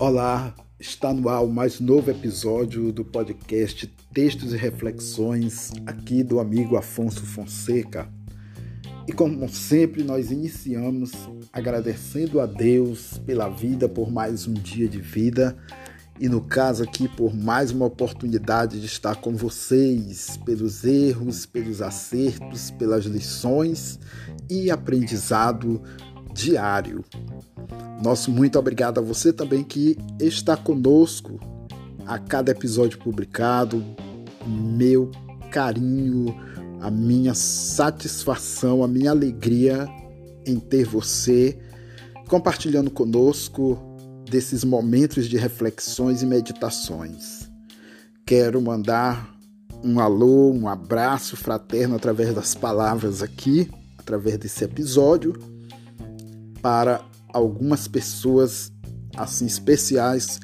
Olá, está no ar o mais novo episódio do podcast Textos e Reflexões, aqui do amigo Afonso Fonseca. E como sempre, nós iniciamos agradecendo a Deus pela vida, por mais um dia de vida e, no caso aqui, por mais uma oportunidade de estar com vocês, pelos erros, pelos acertos, pelas lições e aprendizado diário. Nosso muito obrigado a você também que está conosco a cada episódio publicado. Meu carinho, a minha satisfação, a minha alegria em ter você compartilhando conosco desses momentos de reflexões e meditações. Quero mandar um alô, um abraço fraterno através das palavras aqui, através desse episódio, para algumas pessoas assim especiais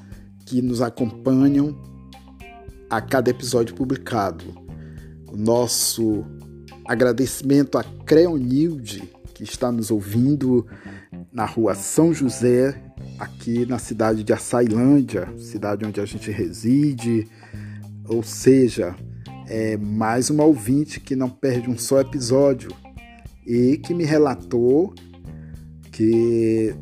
que nos acompanham a cada episódio publicado. O nosso agradecimento a Creonilde, que está nos ouvindo na rua São José, aqui na cidade de Açailândia, cidade onde a gente reside. Ou seja, é mais uma ouvinte que não perde um só episódio e que me relatou que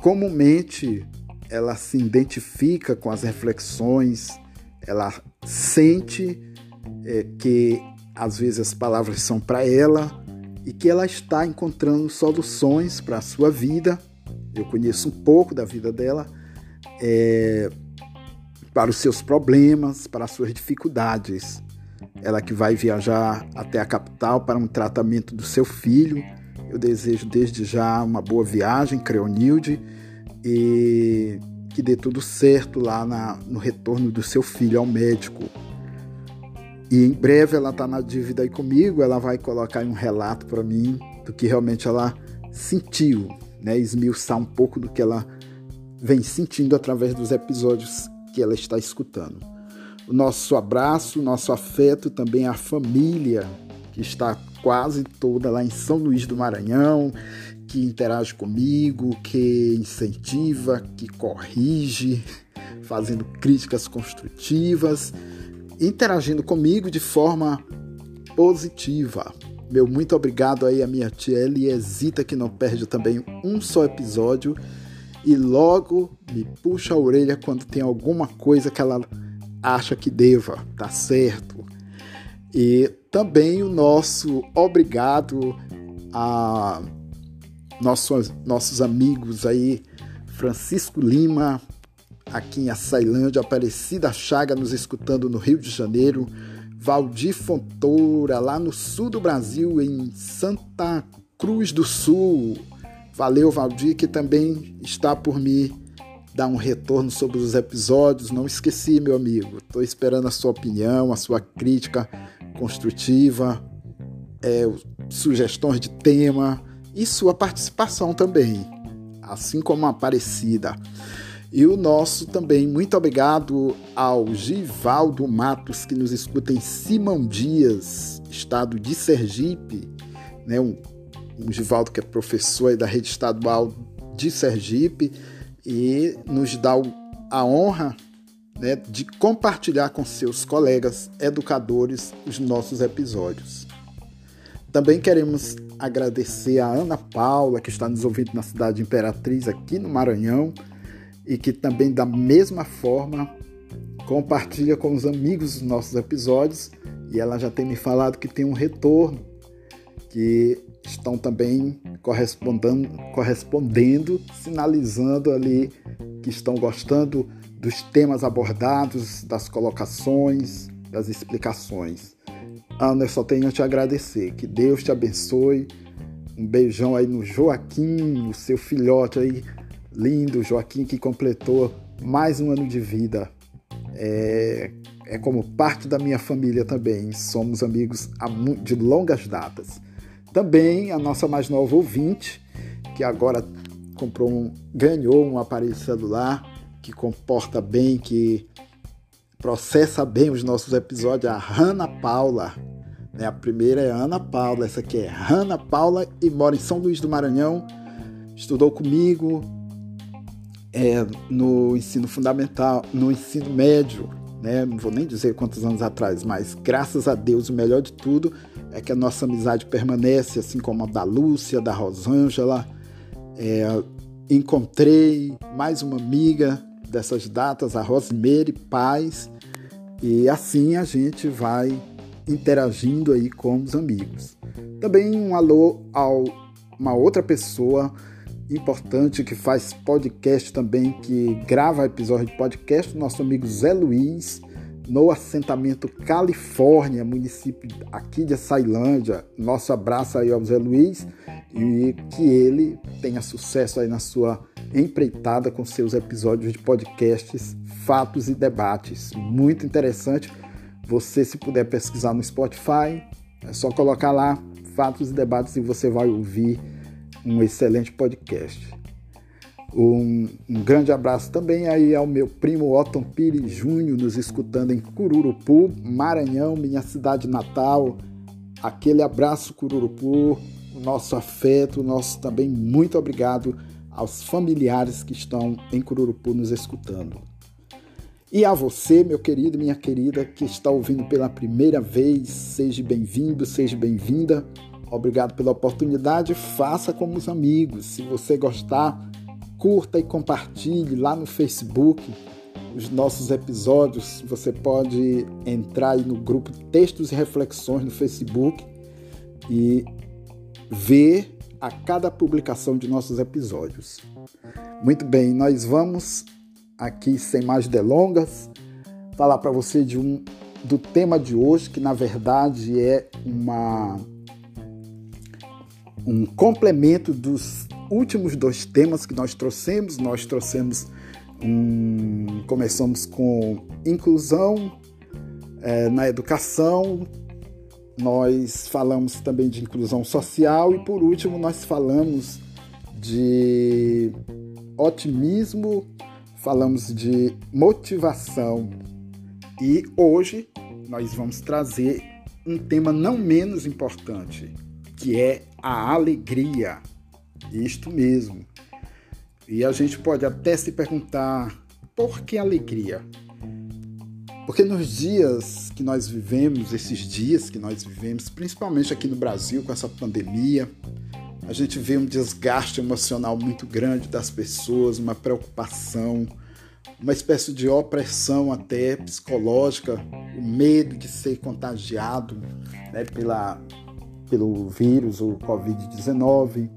comumente ela se identifica com as reflexões, ela sente é, que às vezes as palavras são para ela e que ela está encontrando soluções para a sua vida. Eu conheço um pouco da vida dela, é, para os seus problemas, para as suas dificuldades. Ela que vai viajar até a capital para um tratamento do seu filho eu desejo desde já uma boa viagem, Creonilde, e que dê tudo certo lá na, no retorno do seu filho ao médico. E em breve ela está na dívida aí comigo, ela vai colocar um relato para mim do que realmente ela sentiu, né? esmiuçar um pouco do que ela vem sentindo através dos episódios que ela está escutando. O nosso abraço, nosso afeto também à família que está quase toda lá em São Luís do Maranhão, que interage comigo, que incentiva, que corrige, fazendo críticas construtivas, interagindo comigo de forma positiva. Meu muito obrigado aí a minha tia Eliesita, que não perde também um só episódio e logo me puxa a orelha quando tem alguma coisa que ela acha que deva, tá certo? E também o nosso obrigado a nossos, nossos amigos aí, Francisco Lima, aqui em Açailândia, Aparecida Chaga nos escutando no Rio de Janeiro, Valdir Fontoura, lá no sul do Brasil, em Santa Cruz do Sul. Valeu, Valdir, que também está por me dar um retorno sobre os episódios. Não esqueci, meu amigo. Estou esperando a sua opinião, a sua crítica construtiva, é, sugestões de tema e sua participação também, assim como a Aparecida. E o nosso também, muito obrigado ao Givaldo Matos, que nos escuta em Simão Dias, estado de Sergipe, né? um, um Givaldo que é professor da rede estadual de Sergipe e nos dá a honra né, de compartilhar com seus colegas educadores os nossos episódios. Também queremos agradecer a Ana Paula, que está nos ouvindo na cidade de Imperatriz, aqui no Maranhão, e que também, da mesma forma, compartilha com os amigos os nossos episódios. E ela já tem me falado que tem um retorno, que estão também correspondendo, correspondendo sinalizando ali que estão gostando dos temas abordados, das colocações, das explicações. Ana, eu só tenho a te agradecer. Que Deus te abençoe. Um beijão aí no Joaquim, o seu filhote aí, lindo, Joaquim, que completou mais um ano de vida. É, é como parte da minha família também. Somos amigos de longas datas. Também a nossa mais nova ouvinte, que agora comprou um, ganhou um aparelho celular que comporta bem, que processa bem os nossos episódios, a Hanna Paula. Né? A primeira é Ana Paula, essa aqui é Hanna Paula e mora em São Luís do Maranhão. Estudou comigo é, no ensino fundamental, no ensino médio, né? Não vou nem dizer quantos anos atrás, mas graças a Deus o melhor de tudo é que a nossa amizade permanece, assim como a da Lúcia, da Rosângela. É, encontrei mais uma amiga dessas datas, a Rosemary Paz, e assim a gente vai interagindo aí com os amigos. Também um alô a uma outra pessoa importante que faz podcast também, que grava episódio de podcast, nosso amigo Zé Luiz, no assentamento Califórnia, município aqui de Sailândia. Nosso abraço aí ao Zé Luiz e que ele tenha sucesso aí na sua empreitada com seus episódios de podcasts, fatos e debates. Muito interessante. Você, se puder pesquisar no Spotify, é só colocar lá fatos e debates e você vai ouvir um excelente podcast. Um, um, grande abraço também aí ao meu primo Otton Pires Júnior, nos escutando em Cururupu, Maranhão, minha cidade natal. Aquele abraço, Cururupu, nosso afeto, nosso também muito obrigado aos familiares que estão em Cururupu nos escutando. E a você, meu querido, minha querida, que está ouvindo pela primeira vez, seja bem-vindo, seja bem-vinda. Obrigado pela oportunidade. Faça como os amigos. Se você gostar, curta e compartilhe lá no Facebook os nossos episódios. Você pode entrar aí no grupo Textos e Reflexões no Facebook e ver a cada publicação de nossos episódios. Muito bem, nós vamos aqui sem mais delongas falar para você de um do tema de hoje que na verdade é uma um complemento dos últimos dois temas que nós trouxemos. Nós trouxemos um, começamos com inclusão é, na educação, nós falamos também de inclusão social e por último nós falamos de otimismo, falamos de motivação e hoje nós vamos trazer um tema não menos importante, que é a alegria. Isto mesmo. E a gente pode até se perguntar por que alegria? Porque nos dias que nós vivemos, esses dias que nós vivemos, principalmente aqui no Brasil com essa pandemia, a gente vê um desgaste emocional muito grande das pessoas, uma preocupação, uma espécie de opressão até psicológica, o medo de ser contagiado né, pela, pelo vírus, o Covid-19.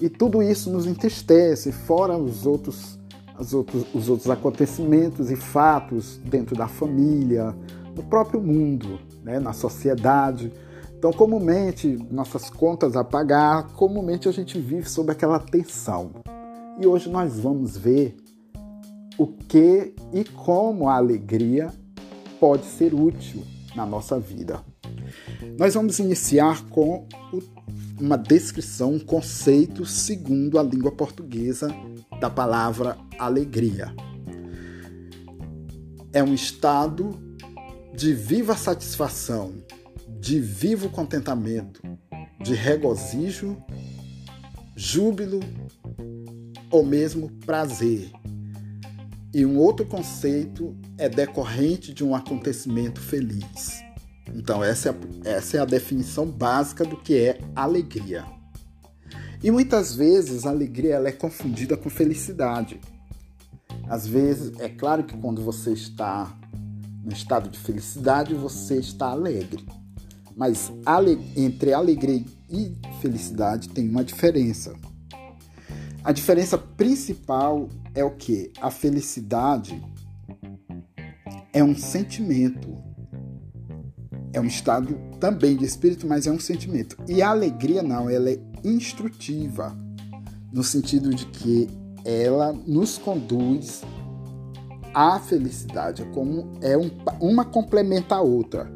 E tudo isso nos entristece, fora os outros, os outros, os outros acontecimentos e fatos dentro da família, no próprio mundo, né, na sociedade. Então, comumente, nossas contas a pagar, comumente a gente vive sob aquela tensão. E hoje nós vamos ver o que e como a alegria pode ser útil na nossa vida. Nós vamos iniciar com uma descrição, um conceito segundo a língua portuguesa da palavra alegria. É um estado de viva satisfação, de vivo contentamento, de regozijo, júbilo ou mesmo prazer. E um outro conceito é decorrente de um acontecimento feliz. Então, essa é, a, essa é a definição básica do que é alegria. E muitas vezes a alegria ela é confundida com felicidade. Às vezes, é claro que quando você está no estado de felicidade, você está alegre. Mas entre alegria e felicidade tem uma diferença. A diferença principal é o que? A felicidade é um sentimento é um estado também de espírito, mas é um sentimento. E a alegria não, ela é instrutiva, no sentido de que ela nos conduz à felicidade, é como é um, uma complementa a outra.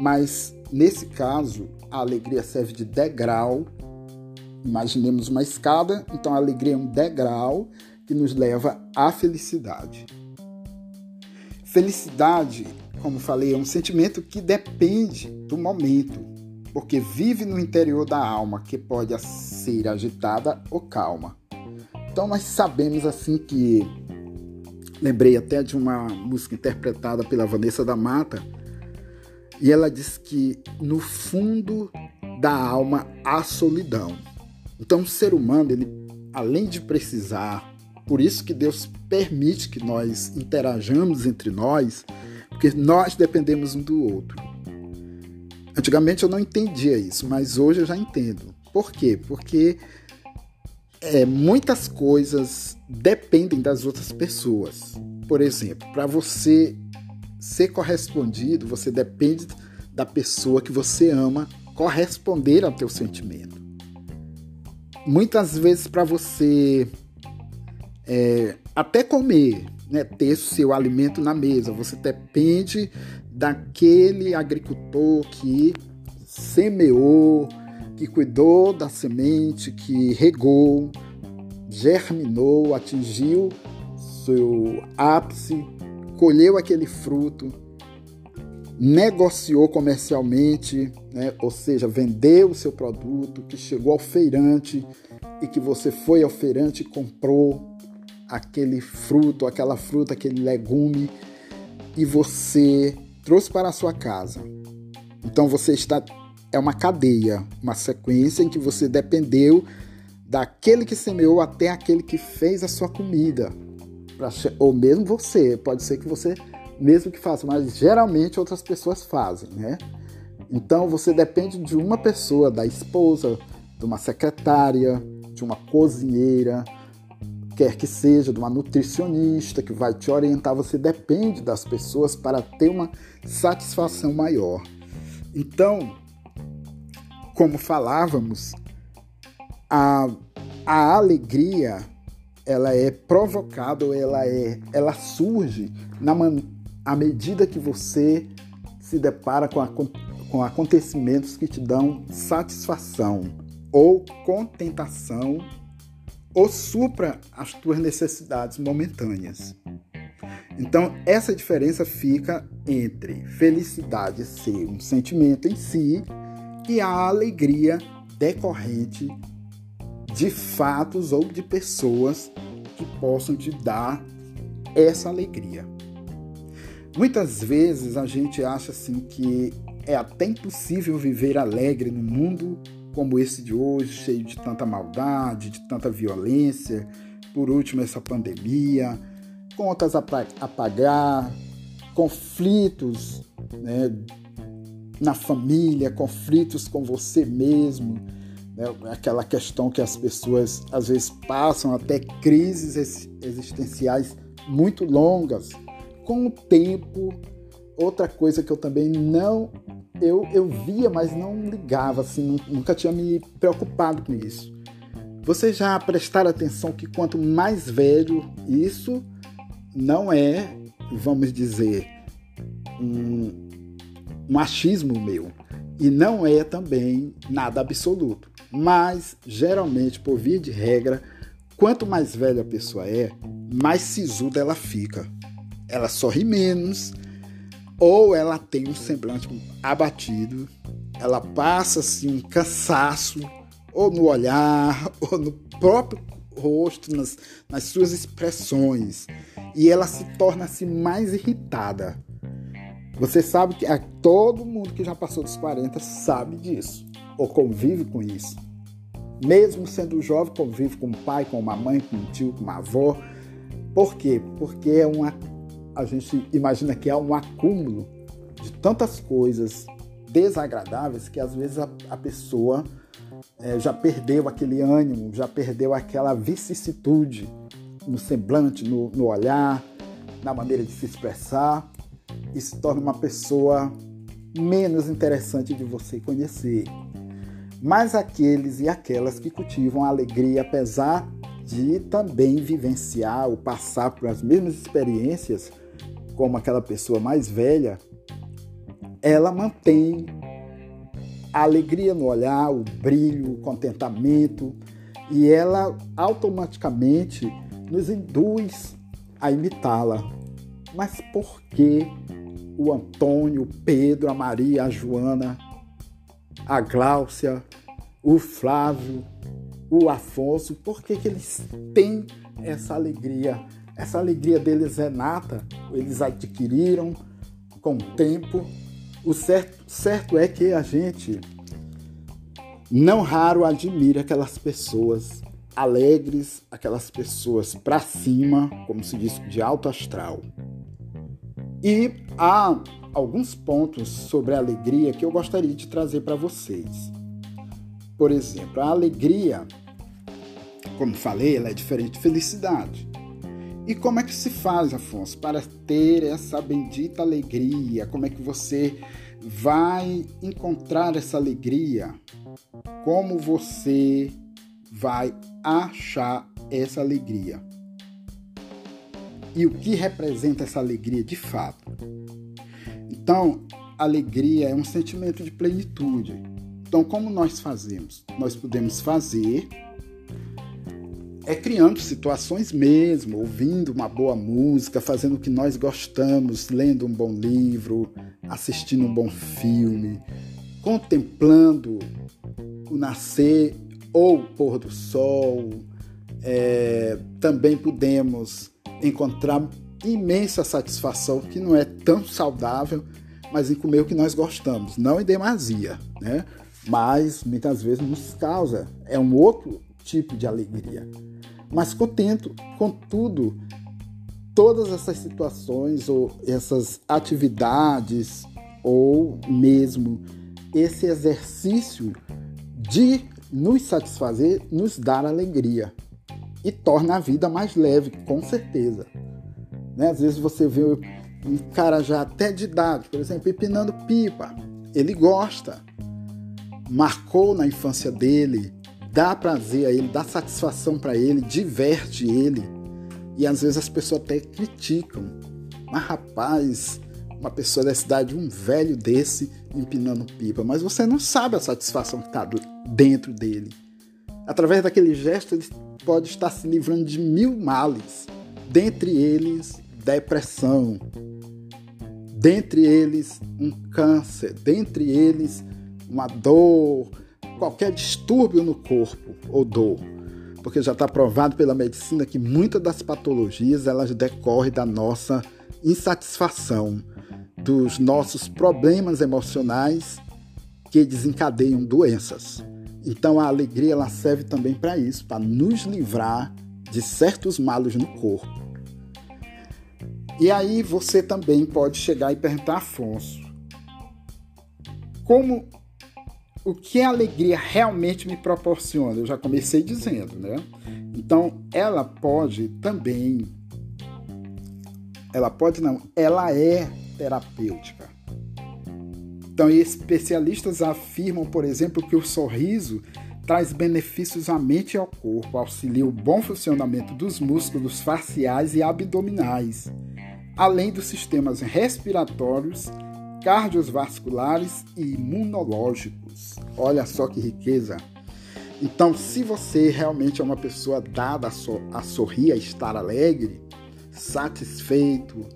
Mas nesse caso, a alegria serve de degrau. Imaginemos uma escada, então a alegria é um degrau que nos leva à felicidade. Felicidade como falei, é um sentimento que depende do momento, porque vive no interior da alma, que pode ser agitada ou calma. Então nós sabemos assim que lembrei até de uma música interpretada pela Vanessa da Mata, e ela diz que no fundo da alma há solidão. Então o ser humano, ele além de precisar, por isso que Deus permite que nós interajamos entre nós, porque nós dependemos um do outro. Antigamente eu não entendia isso, mas hoje eu já entendo. Por quê? Porque é, muitas coisas dependem das outras pessoas. Por exemplo, para você ser correspondido, você depende da pessoa que você ama corresponder ao teu sentimento. Muitas vezes para você é, até comer, né, ter seu alimento na mesa, você depende daquele agricultor que semeou, que cuidou da semente, que regou, germinou, atingiu seu ápice, colheu aquele fruto, negociou comercialmente, né? ou seja, vendeu o seu produto, que chegou ao feirante e que você foi ao feirante e comprou aquele fruto, aquela fruta, aquele legume e você trouxe para a sua casa. Então você está é uma cadeia, uma sequência em que você dependeu daquele que semeou até aquele que fez a sua comida. Ou mesmo você, pode ser que você mesmo que faça, mas geralmente outras pessoas fazem, né? Então você depende de uma pessoa, da esposa, de uma secretária, de uma cozinheira, quer que seja, de uma nutricionista que vai te orientar. Você depende das pessoas para ter uma satisfação maior. Então, como falávamos, a, a alegria ela é provocada, ela é, ela surge na à medida que você se depara com, a, com acontecimentos que te dão satisfação ou contentação ou supra as tuas necessidades momentâneas. Então, essa diferença fica entre felicidade ser um sentimento em si e a alegria decorrente de fatos ou de pessoas que possam te dar essa alegria. Muitas vezes a gente acha assim que é até impossível viver alegre num mundo como esse de hoje, cheio de tanta maldade, de tanta violência, por último essa pandemia, contas a pagar, conflitos né, na família, conflitos com você mesmo, né, aquela questão que as pessoas às vezes passam até crises existenciais muito longas com o tempo, outra coisa que eu também não. Eu, eu via, mas não ligava, assim, nunca tinha me preocupado com isso. Vocês já prestaram atenção que quanto mais velho, isso não é, vamos dizer, um, um achismo meu. E não é também nada absoluto. Mas, geralmente, por via de regra, quanto mais velha a pessoa é, mais sisuda ela fica ela sorri menos, ou ela tem um semblante abatido, ela passa assim um cansaço, ou no olhar, ou no próprio rosto, nas, nas suas expressões, e ela se torna assim mais irritada. Você sabe que todo mundo que já passou dos 40 sabe disso, ou convive com isso. Mesmo sendo jovem, convive com o pai, com uma mãe, com um tio, com uma avó. Por quê? Porque é uma a gente imagina que há um acúmulo de tantas coisas desagradáveis que às vezes a, a pessoa é, já perdeu aquele ânimo, já perdeu aquela vicissitude no semblante, no, no olhar, na maneira de se expressar e se torna uma pessoa menos interessante de você conhecer. Mas aqueles e aquelas que cultivam a alegria, apesar de também vivenciar ou passar por as mesmas experiências, como aquela pessoa mais velha, ela mantém a alegria no olhar, o brilho, o contentamento, e ela automaticamente nos induz a imitá-la. Mas por que o Antônio, o Pedro, a Maria, a Joana, a Gláucia, o Flávio, o Afonso, por que, que eles têm essa alegria? Essa alegria deles é nata, eles adquiriram com o tempo. O certo, certo é que a gente não raro admira aquelas pessoas alegres, aquelas pessoas para cima, como se diz, de alto astral. E há alguns pontos sobre a alegria que eu gostaria de trazer para vocês. Por exemplo, a alegria, como falei, ela é diferente de felicidade. E como é que se faz, Afonso, para ter essa bendita alegria? Como é que você vai encontrar essa alegria? Como você vai achar essa alegria? E o que representa essa alegria de fato? Então, alegria é um sentimento de plenitude. Então, como nós fazemos? Nós podemos fazer é criando situações mesmo, ouvindo uma boa música, fazendo o que nós gostamos, lendo um bom livro, assistindo um bom filme, contemplando o nascer ou o pôr do sol. É, também podemos encontrar imensa satisfação, que não é tão saudável, mas em comer o que nós gostamos, não em demasia, né? Mas muitas vezes nos causa, é um outro tipo de alegria. Mas contento, contudo, todas essas situações ou essas atividades ou mesmo esse exercício de nos satisfazer nos dar alegria e torna a vida mais leve, com certeza. Né? Às vezes você vê um cara já até de idade, por exemplo, empinando pipa. Ele gosta, marcou na infância dele, dá prazer a ele, dá satisfação para ele, diverte ele. E às vezes as pessoas até criticam. Mas rapaz, uma pessoa dessa idade, um velho desse, empinando pipa. Mas você não sabe a satisfação que está dentro dele. Através daquele gesto, ele pode estar se livrando de mil males. Dentre eles, depressão, dentre eles um câncer, dentre eles uma dor, qualquer distúrbio no corpo ou dor, porque já está provado pela medicina que muitas das patologias elas decorrem da nossa insatisfação, dos nossos problemas emocionais que desencadeiam doenças. Então a alegria ela serve também para isso, para nos livrar de certos males no corpo. E aí você também pode chegar e perguntar, Afonso, como o que a alegria realmente me proporciona? Eu já comecei dizendo, né? Então, ela pode também ela pode não, ela é terapêutica. Então, especialistas afirmam, por exemplo, que o sorriso traz benefícios à mente e ao corpo, auxilia o bom funcionamento dos músculos faciais e abdominais além dos sistemas respiratórios, cardiovasculares e imunológicos. Olha só que riqueza! Então, se você realmente é uma pessoa dada a, so a sorrir, a estar alegre, satisfeito,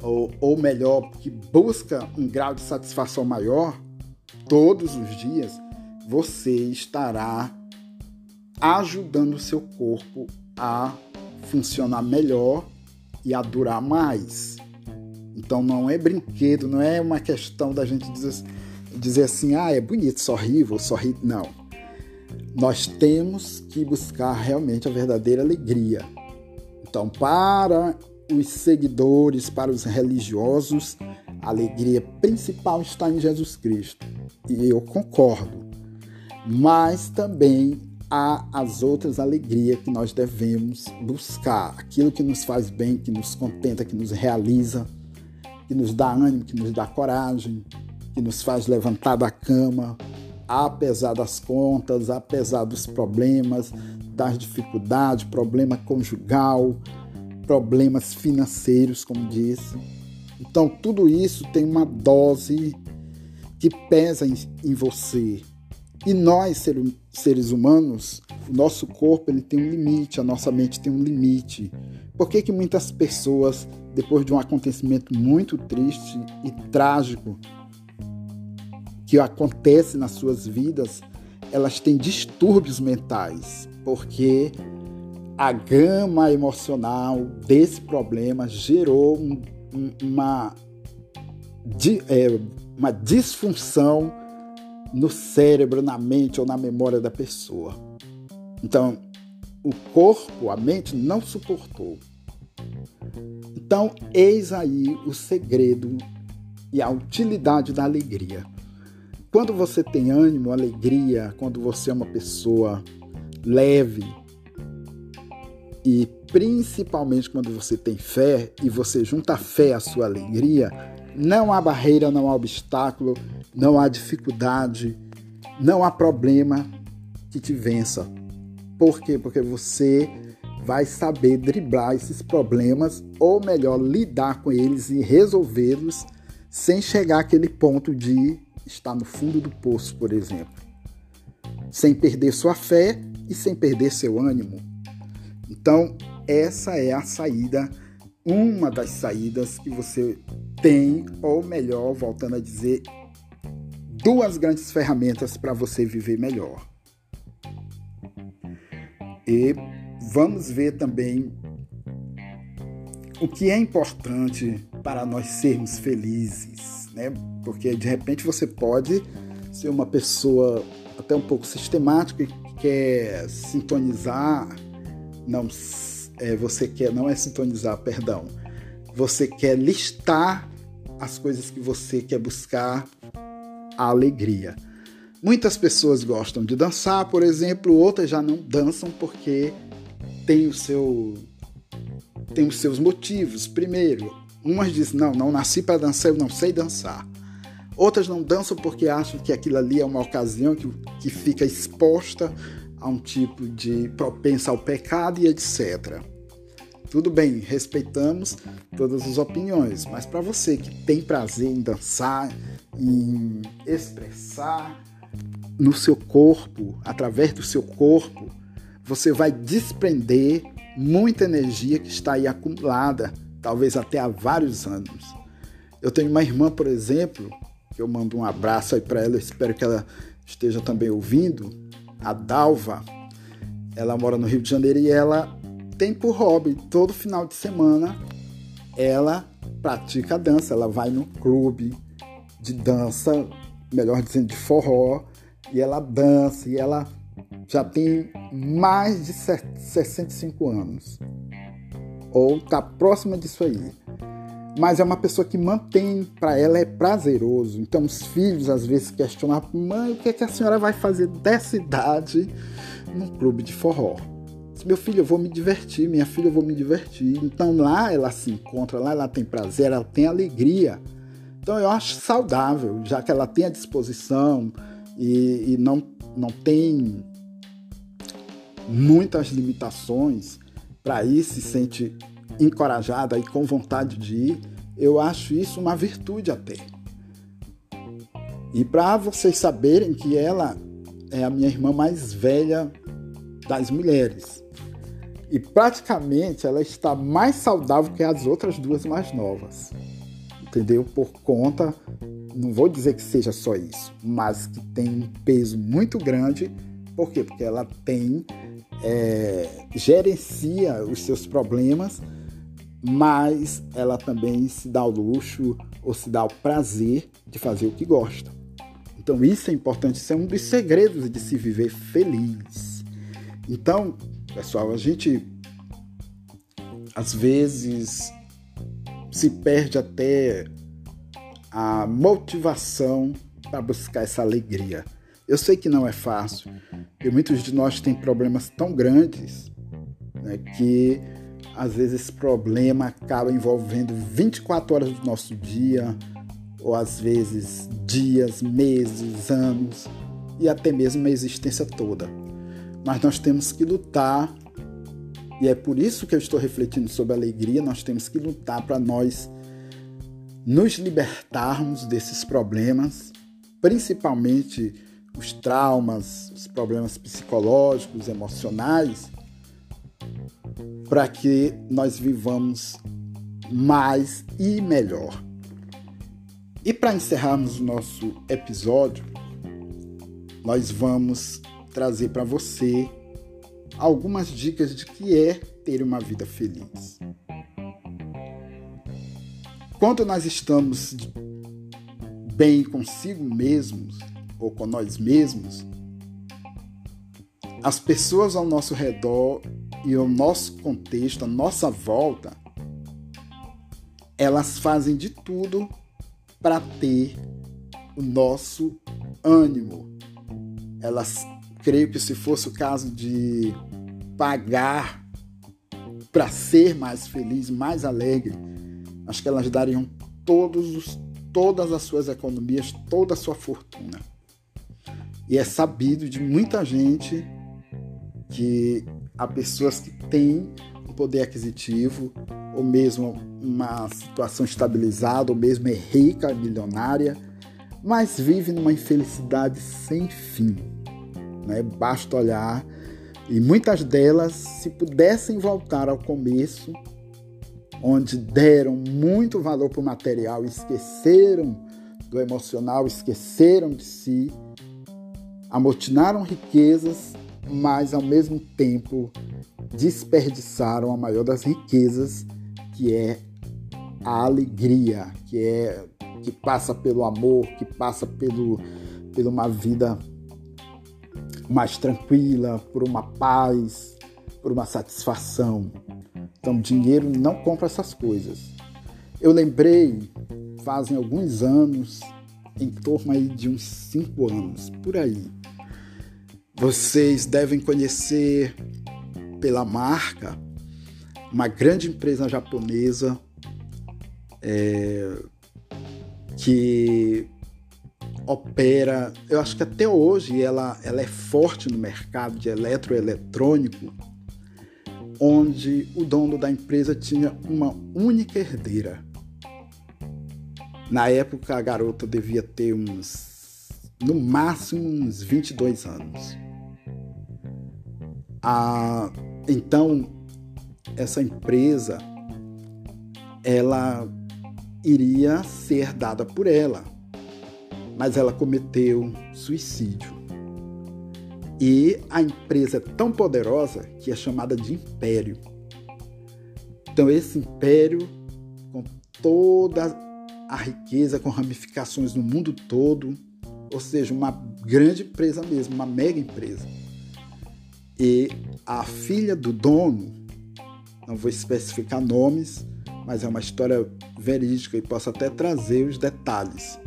ou, ou melhor, que busca um grau de satisfação maior, todos os dias, você estará ajudando o seu corpo a funcionar melhor e a durar mais. Então não é brinquedo, não é uma questão da gente dizer, dizer assim, ah, é bonito, sorrir, vou sorrir. Não. Nós temos que buscar realmente a verdadeira alegria. Então, para os seguidores, para os religiosos, a alegria principal está em Jesus Cristo. E eu concordo. Mas também há as outras alegrias que nós devemos buscar, aquilo que nos faz bem, que nos contenta, que nos realiza, que nos dá ânimo, que nos dá coragem, que nos faz levantar da cama, apesar das contas, apesar dos problemas, das dificuldades, problema conjugal, problemas financeiros, como disse. Então, tudo isso tem uma dose que pesa em, em você, e nós, seres humanos, o nosso corpo ele tem um limite, a nossa mente tem um limite. Por que, que muitas pessoas, depois de um acontecimento muito triste e trágico que acontece nas suas vidas, elas têm distúrbios mentais, porque a gama emocional desse problema gerou um, um, uma, é, uma disfunção no cérebro, na mente ou na memória da pessoa. Então, o corpo, a mente não suportou. Então, eis aí o segredo e a utilidade da alegria. Quando você tem ânimo, alegria, quando você é uma pessoa leve e principalmente quando você tem fé e você junta a fé à sua alegria, não há barreira, não há obstáculo, não há dificuldade, não há problema que te vença. Por quê? Porque você vai saber driblar esses problemas ou melhor lidar com eles e resolvê-los sem chegar àquele ponto de está no fundo do poço, por exemplo, sem perder sua fé e sem perder seu ânimo. Então, essa é a saída, uma das saídas que você tem, ou melhor, voltando a dizer, duas grandes ferramentas para você viver melhor. E vamos ver também o que é importante para nós sermos felizes né? Porque de repente você pode ser uma pessoa até um pouco sistemática e quer sintonizar, não, é, você quer não é sintonizar, perdão, você quer listar as coisas que você quer buscar a alegria. Muitas pessoas gostam de dançar, por exemplo, outras já não dançam porque tem o seu tem os seus motivos. Primeiro, Umas dizem, não, não nasci para dançar, eu não sei dançar. Outras não dançam porque acham que aquilo ali é uma ocasião que, que fica exposta a um tipo de propensa ao pecado e etc. Tudo bem, respeitamos todas as opiniões, mas para você que tem prazer em dançar, em expressar no seu corpo, através do seu corpo, você vai desprender muita energia que está aí acumulada talvez até há vários anos. Eu tenho uma irmã, por exemplo, que eu mando um abraço aí para ela, espero que ela esteja também ouvindo, a Dalva. Ela mora no Rio de Janeiro e ela tem por hobby, todo final de semana, ela pratica dança, ela vai no clube de dança, melhor dizendo, de forró, e ela dança, e ela já tem mais de 65 anos ou está próxima disso aí. Mas é uma pessoa que mantém, para ela é prazeroso. Então os filhos às vezes questionam: mãe, o que, é que a senhora vai fazer dessa idade num clube de forró? Meu filho, eu vou me divertir, minha filha, eu vou me divertir. Então lá ela se encontra, lá ela tem prazer, ela tem alegria. Então eu acho saudável, já que ela tem a disposição e, e não, não tem muitas limitações, para ir, se sente encorajada e com vontade de ir, eu acho isso uma virtude até. E para vocês saberem que ela é a minha irmã mais velha das mulheres. E praticamente ela está mais saudável que as outras duas mais novas. Entendeu? Por conta, não vou dizer que seja só isso, mas que tem um peso muito grande. Por quê? Porque ela tem é, gerencia os seus problemas, mas ela também se dá o luxo ou se dá o prazer de fazer o que gosta. Então isso é importante, isso é um dos segredos de se viver feliz. Então, pessoal, a gente às vezes se perde até a motivação para buscar essa alegria. Eu sei que não é fácil, e muitos de nós têm problemas tão grandes né, que às vezes esse problema acaba envolvendo 24 horas do nosso dia, ou às vezes dias, meses, anos e até mesmo a existência toda. Mas nós temos que lutar, e é por isso que eu estou refletindo sobre a alegria, nós temos que lutar para nós nos libertarmos desses problemas, principalmente os traumas, os problemas psicológicos, emocionais, para que nós vivamos mais e melhor. E para encerrarmos o nosso episódio, nós vamos trazer para você algumas dicas de que é ter uma vida feliz. Quando nós estamos bem consigo mesmos ou com nós mesmos, as pessoas ao nosso redor e o nosso contexto, a nossa volta, elas fazem de tudo para ter o nosso ânimo. Elas, creio que se fosse o caso de pagar para ser mais feliz, mais alegre, acho que elas dariam todos os, todas as suas economias, toda a sua fortuna. E é sabido de muita gente que há pessoas que têm um poder aquisitivo, ou mesmo uma situação estabilizada, ou mesmo é rica, milionária, mas vive numa infelicidade sem fim. Né? Basta olhar, e muitas delas, se pudessem voltar ao começo, onde deram muito valor para o material, esqueceram do emocional, esqueceram de si, amotinaram riquezas mas ao mesmo tempo desperdiçaram a maior das riquezas, que é a alegria, que é que passa pelo amor, que passa pelo por uma vida mais tranquila, por uma paz, por uma satisfação. Então, dinheiro não compra essas coisas. Eu lembrei, fazem alguns anos, em torno aí de uns cinco anos, por aí, vocês devem conhecer pela marca uma grande empresa japonesa é, que opera, eu acho que até hoje ela, ela é forte no mercado de eletroeletrônico, onde o dono da empresa tinha uma única herdeira. Na época a garota devia ter uns, no máximo uns 22 anos. Então, essa empresa ela iria ser dada por ela, mas ela cometeu suicídio. E a empresa é tão poderosa que é chamada de império. Então, esse império, com toda a riqueza, com ramificações no mundo todo, ou seja, uma grande empresa mesmo, uma mega empresa e a filha do dono, não vou especificar nomes, mas é uma história verídica e posso até trazer os detalhes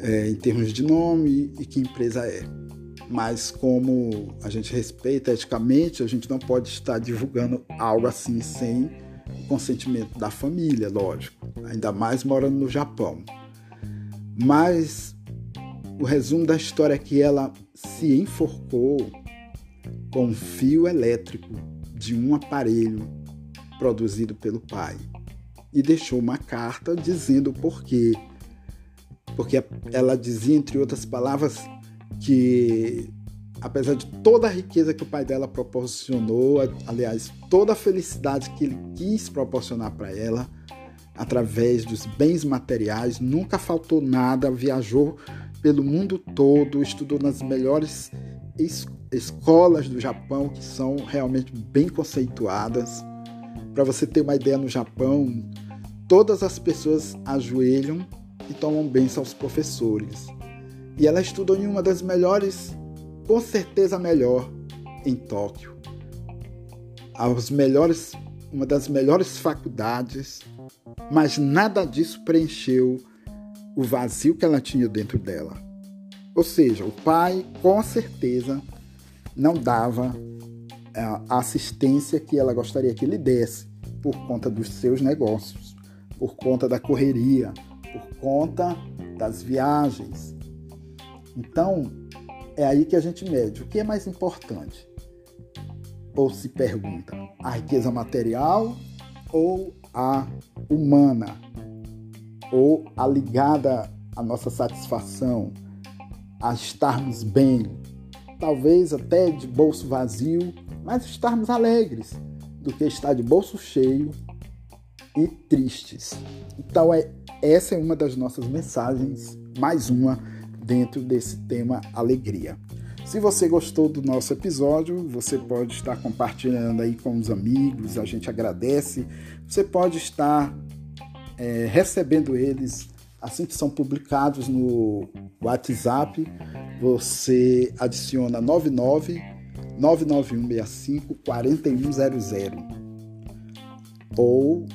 é, em termos de nome e que empresa é. Mas como a gente respeita eticamente, a gente não pode estar divulgando algo assim sem consentimento da família, lógico. Ainda mais morando no Japão. Mas o resumo da história é que ela se enforcou com fio elétrico de um aparelho produzido pelo pai e deixou uma carta dizendo o porquê. Porque ela dizia, entre outras palavras, que apesar de toda a riqueza que o pai dela proporcionou, aliás, toda a felicidade que ele quis proporcionar para ela, através dos bens materiais, nunca faltou nada, viajou pelo mundo todo, estudou nas melhores escolas escolas do Japão que são realmente bem conceituadas. Para você ter uma ideia, no Japão, todas as pessoas ajoelham e tomam bênção aos professores. E ela estudou em uma das melhores, com certeza melhor, em Tóquio. As melhores, uma das melhores faculdades, mas nada disso preencheu o vazio que ela tinha dentro dela. Ou seja, o pai, com certeza, não dava é, a assistência que ela gostaria que ele desse por conta dos seus negócios, por conta da correria, por conta das viagens. Então, é aí que a gente mede o que é mais importante. Ou se pergunta, a riqueza material ou a humana? Ou a ligada à nossa satisfação, a estarmos bem, talvez até de bolso vazio, mas estarmos alegres do que estar de bolso cheio e tristes. Então é essa é uma das nossas mensagens, mais uma dentro desse tema alegria. Se você gostou do nosso episódio, você pode estar compartilhando aí com os amigos, a gente agradece. Você pode estar é, recebendo eles assim que são publicados no WhatsApp. Você adiciona 99 99165 4100 ou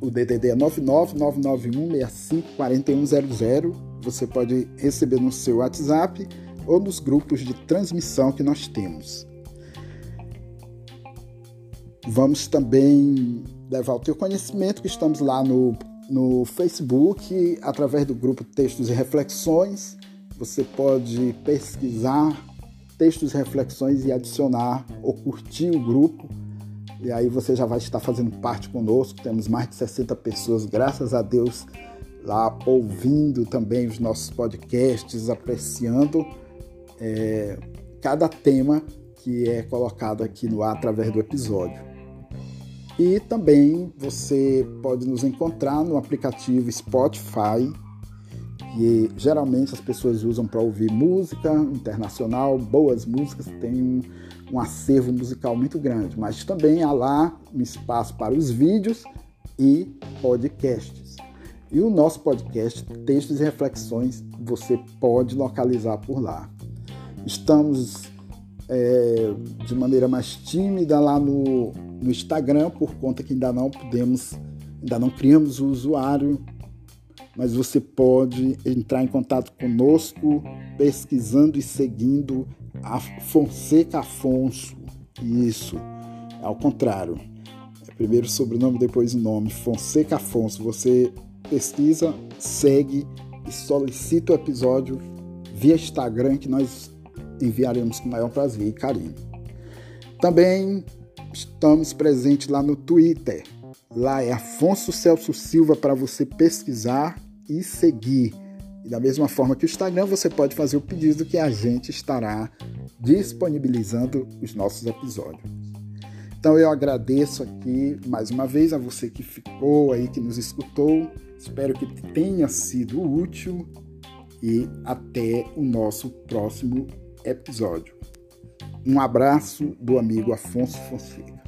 o DDD é 99 99165 4100. Você pode receber no seu WhatsApp ou nos grupos de transmissão que nós temos. Vamos também levar o teu conhecimento que estamos lá no, no Facebook, através do grupo Textos e Reflexões. Você pode pesquisar textos e reflexões e adicionar ou curtir o grupo. E aí você já vai estar fazendo parte conosco. Temos mais de 60 pessoas, graças a Deus, lá ouvindo também os nossos podcasts, apreciando é, cada tema que é colocado aqui no ar através do episódio. E também você pode nos encontrar no aplicativo Spotify, que geralmente as pessoas usam para ouvir música internacional, boas músicas, tem um, um acervo musical muito grande, mas também há lá um espaço para os vídeos e podcasts. E o nosso podcast, Textos e Reflexões, você pode localizar por lá. Estamos é, de maneira mais tímida lá no, no Instagram, por conta que ainda não podemos, ainda não criamos o usuário, mas você pode entrar em contato conosco pesquisando e seguindo a Fonseca Afonso. Isso, ao contrário. É primeiro o sobrenome, depois o nome. Fonseca Afonso. Você pesquisa, segue e solicita o episódio via Instagram que nós enviaremos com maior prazer e carinho. Também estamos presentes lá no Twitter. Lá é Afonso Celso Silva para você pesquisar e seguir. E da mesma forma que o Instagram, você pode fazer o pedido que a gente estará disponibilizando os nossos episódios. Então eu agradeço aqui mais uma vez a você que ficou aí, que nos escutou. Espero que tenha sido útil e até o nosso próximo episódio. Um abraço do amigo Afonso Fonseca.